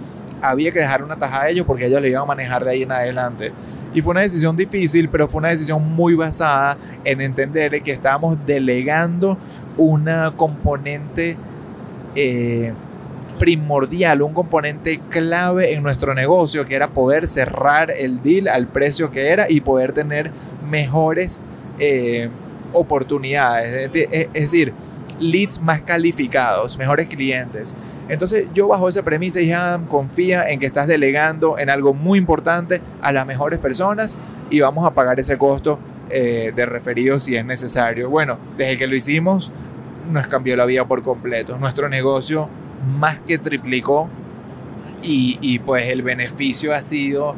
había que dejar una tajada a ellos porque ellos le iban a manejar de ahí en adelante. Y fue una decisión difícil, pero fue una decisión muy basada en entender que estábamos delegando una componente eh, primordial, un componente clave en nuestro negocio, que era poder cerrar el deal al precio que era y poder tener mejores eh, oportunidades. Es decir, leads más calificados, mejores clientes. Entonces yo bajo esa premisa dije, confía en que estás delegando en algo muy importante a las mejores personas y vamos a pagar ese costo eh, de referidos si es necesario. Bueno, desde que lo hicimos nos cambió la vida por completo. Nuestro negocio más que triplicó y, pues el beneficio ha sido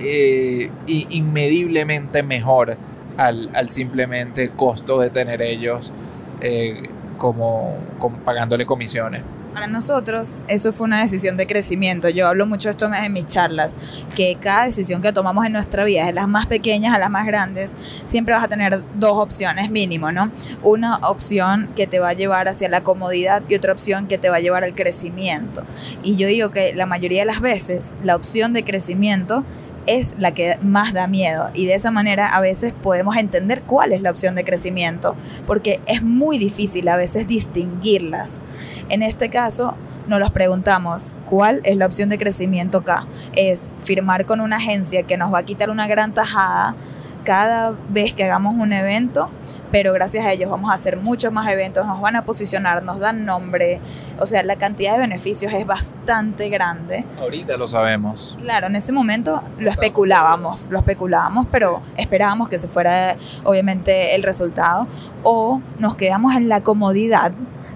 eh, inmediblemente mejor al, simplemente costo de tener ellos eh, como pagándole comisiones. Para nosotros eso fue una decisión de crecimiento. Yo hablo mucho esto en mis charlas, que cada decisión que tomamos en nuestra vida, de las más pequeñas a las más grandes, siempre vas a tener dos opciones mínimo, ¿no? Una opción que te va a llevar hacia la comodidad y otra opción que te va a llevar al crecimiento. Y yo digo que la mayoría de las veces la opción de crecimiento es la que más da miedo y de esa manera a veces podemos entender cuál es la opción de crecimiento, porque es muy difícil a veces distinguirlas. En este caso, nos los preguntamos, ¿cuál es la opción de crecimiento acá? ¿Es firmar con una agencia que nos va a quitar una gran tajada cada vez que hagamos un evento? Pero gracias a ellos vamos a hacer muchos más eventos, nos van a posicionar, nos dan nombre. O sea, la cantidad de beneficios es bastante grande. Ahorita lo sabemos. Claro, en ese momento lo especulábamos, lo especulábamos, pero esperábamos que se fuera obviamente el resultado. O nos quedamos en la comodidad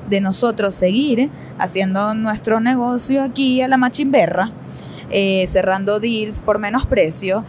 de nosotros seguir haciendo nuestro negocio aquí a la machimberra, eh, cerrando deals por menos precio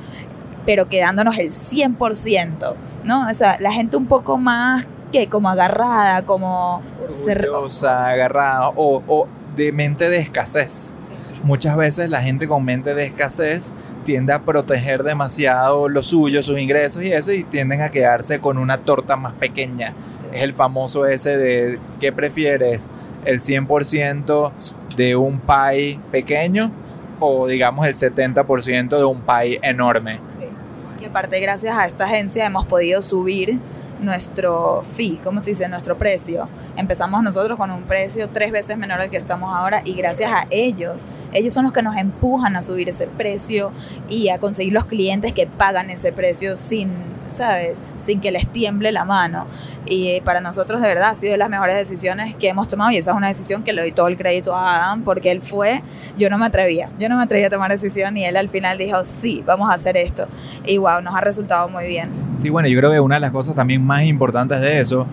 pero quedándonos el 100%, ¿no? O sea, la gente un poco más que como agarrada, como orgullosa, agarrada o, o, de mente de escasez. Muchas veces la gente con mente de escasez tiende a proteger demasiado lo suyo, sus ingresos y eso, y tienden a quedarse con una torta más pequeña. Es el famoso ese de ¿qué prefieres? ¿El 100% de un pie pequeño o digamos el 70% de un pie enorme? Sí. Y aparte gracias a esta agencia hemos podido subir nuestro fee, ¿cómo se dice? Nuestro precio. Empezamos nosotros con un precio tres veces menor al que estamos ahora y gracias a ellos, ellos son los que nos empujan a subir ese precio y a conseguir los clientes que pagan ese precio sin ¿sabes? Sin que les tiemble la mano. Y para nosotros de verdad ha sido de las mejores decisiones que hemos tomado y esa es una decisión que le doy todo el crédito a Adam porque él fue, yo no me atrevía, yo no me atrevía a tomar decisión y él al final dijo, sí, vamos a hacer esto. Y wow, nos ha resultado muy bien. Sí, bueno, yo creo que una de las cosas también más importantes de eso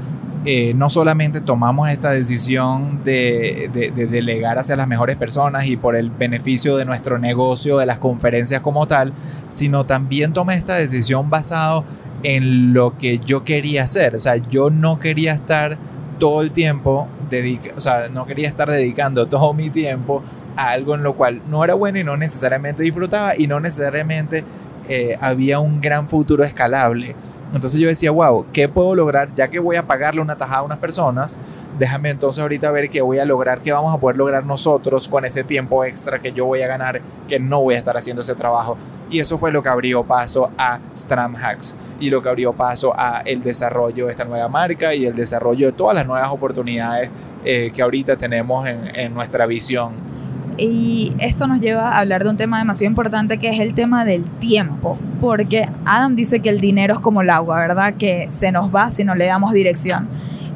eh, no solamente tomamos esta decisión de, de, de, delegar hacia las mejores personas y por el beneficio de nuestro negocio, de las conferencias como tal, sino también tomé esta decisión basado en lo que yo quería hacer. O sea, yo no quería estar todo el tiempo, dedica o sea, no quería estar dedicando todo mi tiempo a algo en lo cual no era bueno y no necesariamente disfrutaba y no necesariamente eh, había un gran futuro escalable. Entonces yo decía, wow, ¿qué puedo lograr? Ya que voy a pagarle una tajada a unas personas, déjame entonces ahorita ver qué voy a lograr, qué vamos a poder lograr nosotros con ese tiempo extra que yo voy a ganar, que no voy a estar haciendo ese trabajo. Y eso fue lo que abrió paso a Stram Hacks y lo que abrió paso a el desarrollo de esta nueva marca y el desarrollo de todas las nuevas oportunidades eh, que ahorita tenemos en, en nuestra visión y esto nos lleva a hablar de un tema demasiado importante que es el tema del tiempo, porque Adam dice que el dinero es como el agua, ¿verdad? Que se nos va si no le damos dirección.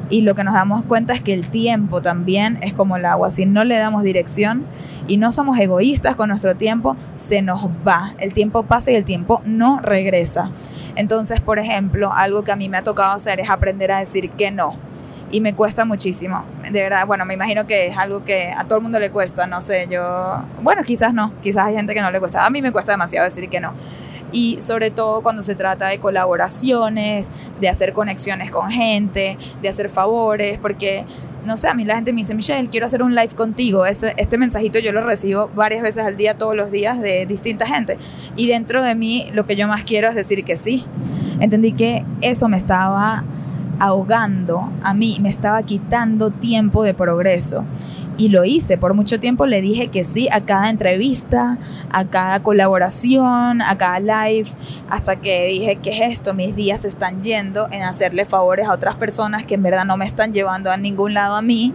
Y lo que nos damos cuenta es que el tiempo también es como el agua, si no le damos dirección y no somos egoístas con nuestro tiempo, se nos va. El tiempo pasa y el tiempo no regresa. Entonces, por ejemplo, algo que a mí me ha tocado hacer es aprender a decir que no y me cuesta muchísimo. De verdad, bueno, me imagino que es algo que a todo el mundo le cuesta, no sé, yo, bueno, quizás no, quizás hay gente que no le cuesta, a mí me cuesta demasiado decir que no. Y sobre todo cuando se trata de colaboraciones, de hacer conexiones con gente, de hacer favores, porque, no sé, a mí la gente me dice, Michelle, quiero hacer un live contigo. Este, este mensajito yo lo recibo varias veces al día, todos los días, de distinta gente. Y dentro de mí lo que yo más quiero es decir que sí. Entendí que eso me estaba ahogando a mí, me estaba quitando tiempo de progreso. Y lo hice, por mucho tiempo le dije que sí a cada entrevista, a cada colaboración, a cada live, hasta que dije, que es esto? Mis días se están yendo en hacerle favores a otras personas que en verdad no me están llevando a ningún lado a mí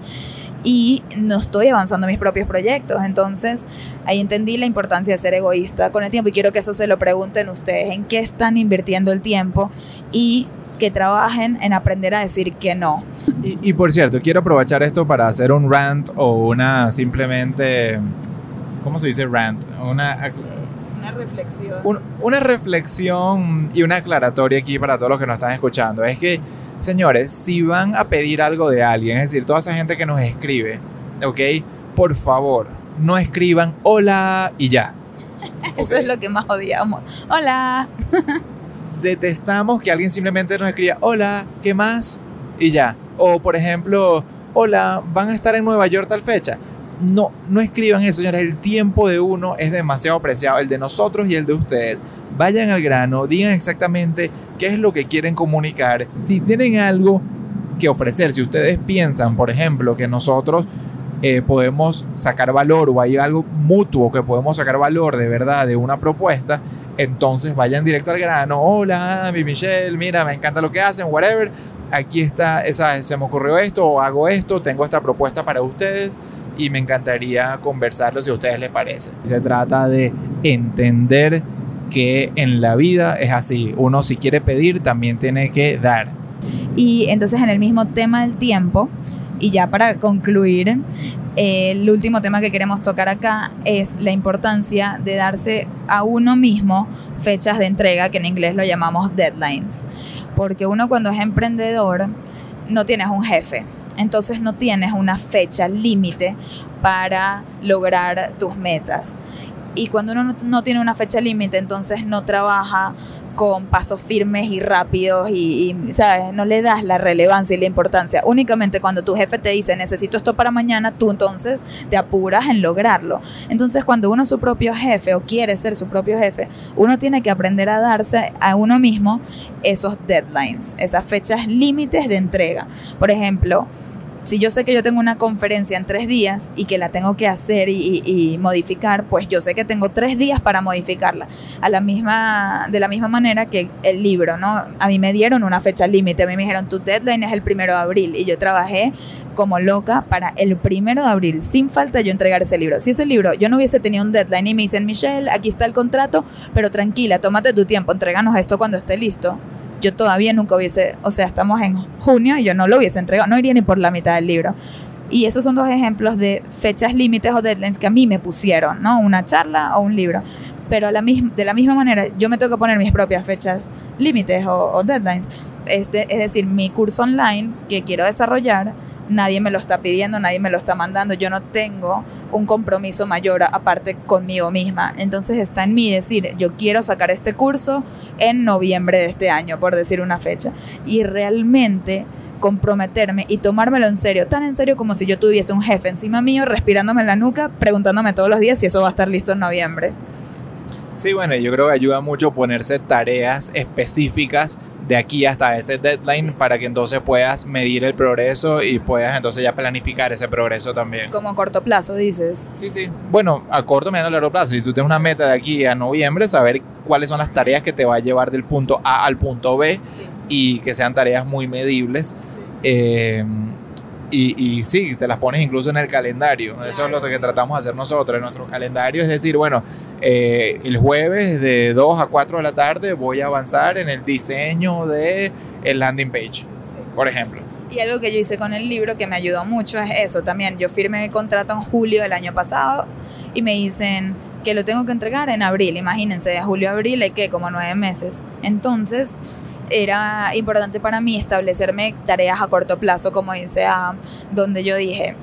y no estoy avanzando mis propios proyectos. Entonces ahí entendí la importancia de ser egoísta con el tiempo y quiero que eso se lo pregunten ustedes, en qué están invirtiendo el tiempo y que trabajen en aprender a decir que no. Y, por cierto, quiero aprovechar esto para hacer un rant o una simplemente, ¿cómo se dice rant? Una, una reflexión. una reflexión y una aclaratoria aquí para todos los que nos están escuchando. Es que, señores, si van a pedir algo de alguien, es decir, toda esa gente que nos escribe, ¿ok? Por favor, no escriban hola y ya. Eso es lo que más odiamos. Hola. detestamos que alguien simplemente nos escriba, hola, ¿qué más? Y ya. O por ejemplo, hola, ¿van a estar en Nueva York tal fecha? No, no escriban eso, señores. El tiempo de uno es demasiado preciado, el de nosotros y el de ustedes. Vayan al grano, digan exactamente qué es lo que quieren comunicar. Si tienen algo que ofrecer, si ustedes piensan, por ejemplo, que nosotros eh, podemos sacar valor o hay algo mutuo que podemos sacar valor de verdad de una propuesta, entonces vayan directo al grano. Hola, mi Michelle, mira, me encanta lo que hacen, whatever. Aquí está, esa, se me ocurrió esto, o hago esto, tengo esta propuesta para ustedes y me encantaría conversarlo si a ustedes les parece. Se trata de entender que en la vida es así. Uno si quiere pedir, también tiene que dar. Y entonces en el mismo tema del tiempo, y ya para concluir, el último tema que queremos tocar acá es la importancia de darse a uno mismo fechas de entrega, que en inglés lo llamamos deadlines. Porque uno cuando es emprendedor no tienes un jefe, entonces no tienes una fecha límite para lograr tus metas. Y cuando uno no, tiene una fecha límite, entonces no trabaja con pasos firmes y rápidos y, y, ¿sabes? No le das la relevancia y la importancia. Únicamente cuando tu jefe te dice, necesito esto para mañana, tú entonces te apuras en lograrlo. Entonces, cuando uno es su propio jefe o quiere ser su propio jefe, uno tiene que aprender a darse a uno mismo esos deadlines, esas fechas límites de entrega. Por ejemplo, si yo sé que yo tengo una conferencia en tres días y que la tengo que hacer y, y, y, modificar, pues yo sé que tengo tres días para modificarla. A la misma, de la misma manera que el libro, ¿no? A mí me dieron una fecha límite, a mí me dijeron tu deadline es el primero de abril y yo trabajé como loca para el primero de abril, sin falta yo entregar ese libro. Si ese libro yo no hubiese tenido un deadline y me dicen, Michelle, aquí está el contrato, pero tranquila, tómate tu tiempo, entréganos esto cuando esté listo yo todavía nunca hubiese, o sea, estamos en junio y yo no lo hubiese entregado, no iría ni por la mitad del libro. Y esos son dos ejemplos de fechas límites o deadlines que a mí me pusieron, ¿no? Una charla o un libro. Pero de la misma manera, yo me tengo que poner mis propias fechas límites o, o deadlines. Este, es decir, mi curso online que quiero desarrollar, nadie me lo está pidiendo, nadie me lo está mandando, yo no tengo un compromiso mayor aparte conmigo misma. Entonces está en mí decir, yo quiero sacar este curso en noviembre de este año, por decir una fecha. Y realmente comprometerme y tomármelo en serio, tan en serio como si yo tuviese un jefe encima mío, respirándome en la nuca, preguntándome todos los días si eso va a estar listo en noviembre. Sí, bueno, yo creo que ayuda mucho ponerse tareas específicas de aquí hasta ese deadline para que entonces puedas medir el progreso y puedas entonces ya planificar ese progreso también. Como a corto plazo, dices. Sí, sí. Bueno, a corto, mediano, largo plazo. Si tú tienes una meta de aquí a noviembre, saber cuáles son las tareas que te va a llevar del punto A al punto B sí. y que sean tareas muy medibles. Sí. Eh, y, y, sí, te las pones incluso en el calendario. Claro. Eso es lo que tratamos de hacer nosotros en nuestro calendario. Es decir, bueno, eh, el jueves de 2 a 4 de la tarde voy a avanzar en el diseño de el landing page, sí. por ejemplo. Y algo que yo hice con el libro que me ayudó mucho es eso también. Yo firmé el contrato en julio del año pasado y me dicen que lo tengo que entregar en abril. Imagínense, de julio a abril hay que como nueve meses. Entonces era importante para mí establecerme tareas a corto plazo, como dice Adam, donde yo dije,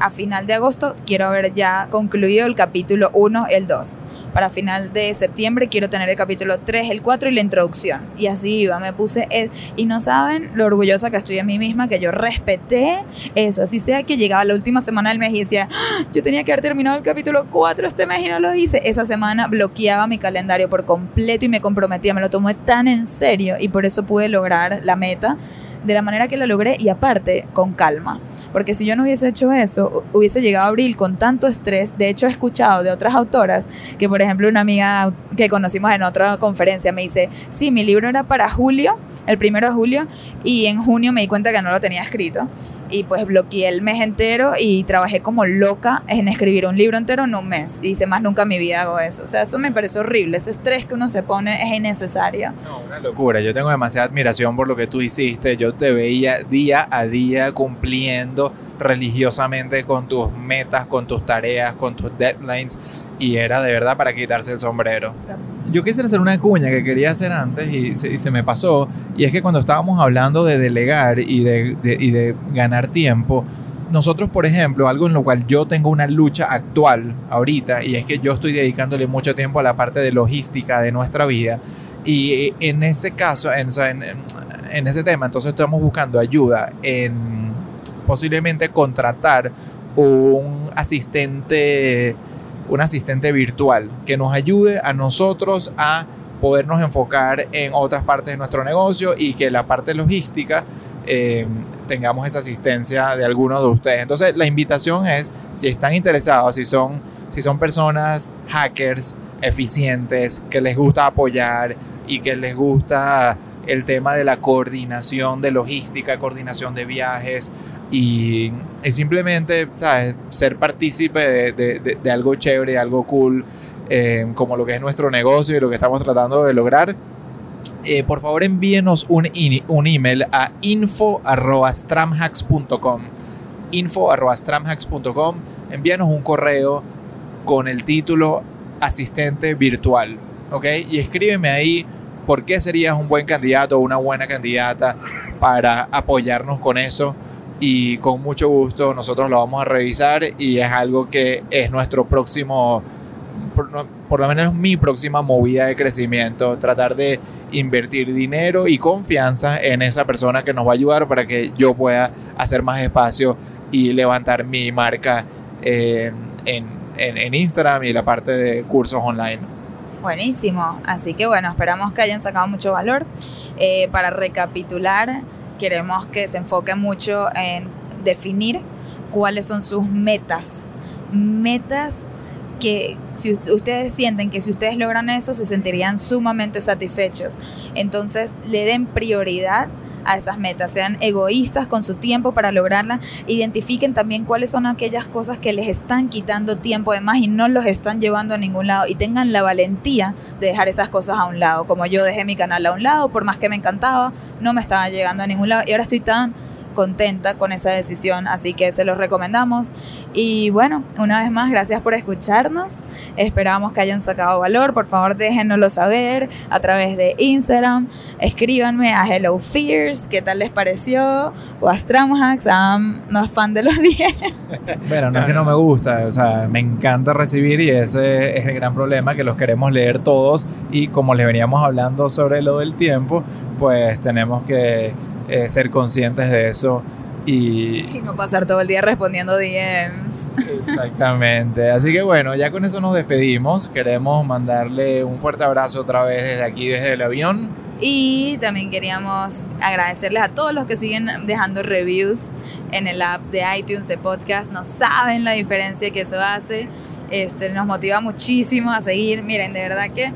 a final de agosto quiero haber ya concluido el capítulo 1, el 2. Para final de septiembre quiero tener el capítulo 3, el 4 y la introducción. Y así iba, me puse... Y no saben lo orgullosa que estoy de mí misma, que yo respeté eso. Así sea que llegaba la última semana del mes y decía, ¡Ah! yo tenía que haber terminado el capítulo 4 este mes y no lo hice. Esa semana bloqueaba mi calendario por completo y me comprometía, me lo tomé tan en serio y por eso pude lograr la meta de la manera que la logré y aparte con calma. Porque si yo no hubiese hecho eso, hubiese llegado a abril con tanto estrés. De hecho, he escuchado de otras autoras que, por ejemplo, una amiga que conocimos en otra conferencia me dice, sí, mi libro era para julio, el primero de julio, y en junio me di cuenta que no lo tenía escrito. Y pues bloqueé el mes entero y trabajé como loca en escribir un libro entero en un mes. Y dice, más nunca en mi vida hago eso. O sea, eso me parece horrible. Ese estrés que uno se pone es innecesario. No, una locura. Yo tengo demasiada admiración por lo que tú hiciste. Yo te veía día a día cumpliendo religiosamente con tus metas, con tus tareas, con tus deadlines. Y era de verdad para quitarse el sombrero. Yo quisiera hacer una cuña que quería hacer antes y se, me pasó. Y es que cuando estábamos hablando de delegar y de, de, y de ganar tiempo, nosotros, por ejemplo, algo en lo cual yo tengo una lucha actual ahorita, y es que yo estoy dedicándole mucho tiempo a la parte de logística de nuestra vida. Y en ese caso, en, en, en ese tema, entonces estamos buscando ayuda en posiblemente contratar un asistente, un asistente virtual que nos ayude a nosotros a podernos enfocar en otras partes de nuestro negocio y que la parte logística eh, tengamos esa asistencia de algunos de ustedes. Entonces, la invitación es, si están interesados, si son, si son personas hackers eficientes, que les gusta apoyar y que les gusta el tema de la coordinación de logística, coordinación de viajes y, y simplemente, ¿sabes? Ser partícipe de, de, algo chévere, algo cool, eh, como lo que es nuestro negocio y lo que estamos tratando de lograr eh, por favor envíenos un, un email a info.stramhacks.com info.stramhacks.com envíanos un correo con el título asistente virtual, ¿ok? Y escríbeme ahí por qué serías un buen candidato o una buena candidata para apoyarnos con eso y con mucho gusto nosotros lo vamos a revisar y es algo que es nuestro próximo por lo menos mi próxima movida de crecimiento, tratar de invertir dinero y confianza en esa persona que nos va a ayudar para que yo pueda hacer más espacio y levantar mi marca eh, en, en Instagram y la parte de cursos online. Buenísimo, así que bueno, esperamos que hayan sacado mucho valor. Eh, para recapitular, queremos que se enfoque mucho en definir cuáles son sus metas. Metas que si ustedes sienten que si ustedes logran eso, se sentirían sumamente satisfechos. Entonces, le den prioridad a esas metas, sean egoístas con su tiempo para lograrla, identifiquen también cuáles son aquellas cosas que les están quitando tiempo de más y no los están llevando a ningún lado. Y tengan la valentía de dejar esas cosas a un lado, como yo dejé mi canal a un lado, por más que me encantaba, no me estaba llegando a ningún lado. Y ahora estoy tan contenta con esa decisión, así que se los recomendamos. Y bueno, una vez más, gracias por escucharnos. Esperamos que hayan sacado valor. Por favor, déjenoslo saber a través de Instagram. Escríbanme a Hello Fears, qué tal les pareció. O a Stramhacks, no es fan de los 10. Bueno, no es que no me gusta, o sea, me encanta recibir y ese es el gran problema, que los queremos leer todos y como les veníamos hablando sobre lo del tiempo, pues tenemos que eh, ser conscientes de eso y, y, no pasar todo el día respondiendo DMs. Exactamente. Así que bueno, ya con eso nos despedimos. Queremos mandarle un fuerte abrazo otra vez desde aquí, desde el avión. Y también queríamos agradecerles a todos los que siguen dejando reviews en el app de iTunes de podcast. No saben la diferencia que eso hace. Este, nos motiva muchísimo a seguir. Miren, de verdad que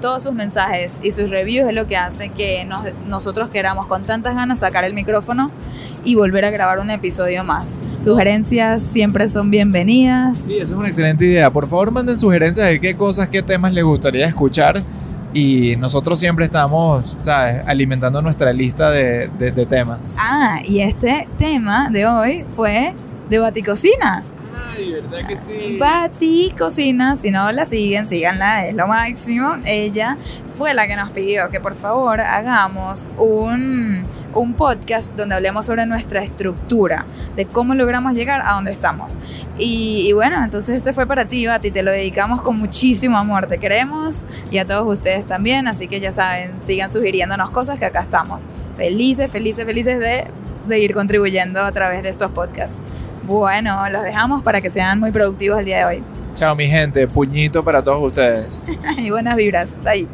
todos sus mensajes y sus reviews es lo que hace que nosotros queramos con tantas ganas sacar el micrófono y volver a grabar un episodio más. Sugerencias siempre son bienvenidas. Sí, eso es una excelente idea. Por favor, manden sugerencias de qué cosas, qué temas les gustaría escuchar. Y nosotros siempre estamos ¿sabes? alimentando nuestra lista de, de temas. Ah, y este tema de hoy fue de Baticocina. ¿Verdad que sí? Bati Cocina, si no la siguen, síganla, es lo máximo. Ella fue la que nos pidió que por favor hagamos un, un podcast donde hablemos sobre nuestra estructura, de cómo logramos llegar a donde estamos. Y, bueno, entonces este fue para ti, Bati, te lo dedicamos con muchísimo amor, te queremos y a todos ustedes también, así que ya saben, sigan sugiriéndonos cosas que acá estamos. Felices, felices, felices de seguir contribuyendo a través de estos podcasts. Bueno, los dejamos para que sean muy productivos el día de hoy. Chao mi gente, puñito para todos ustedes. y buenas vibras. Ahí.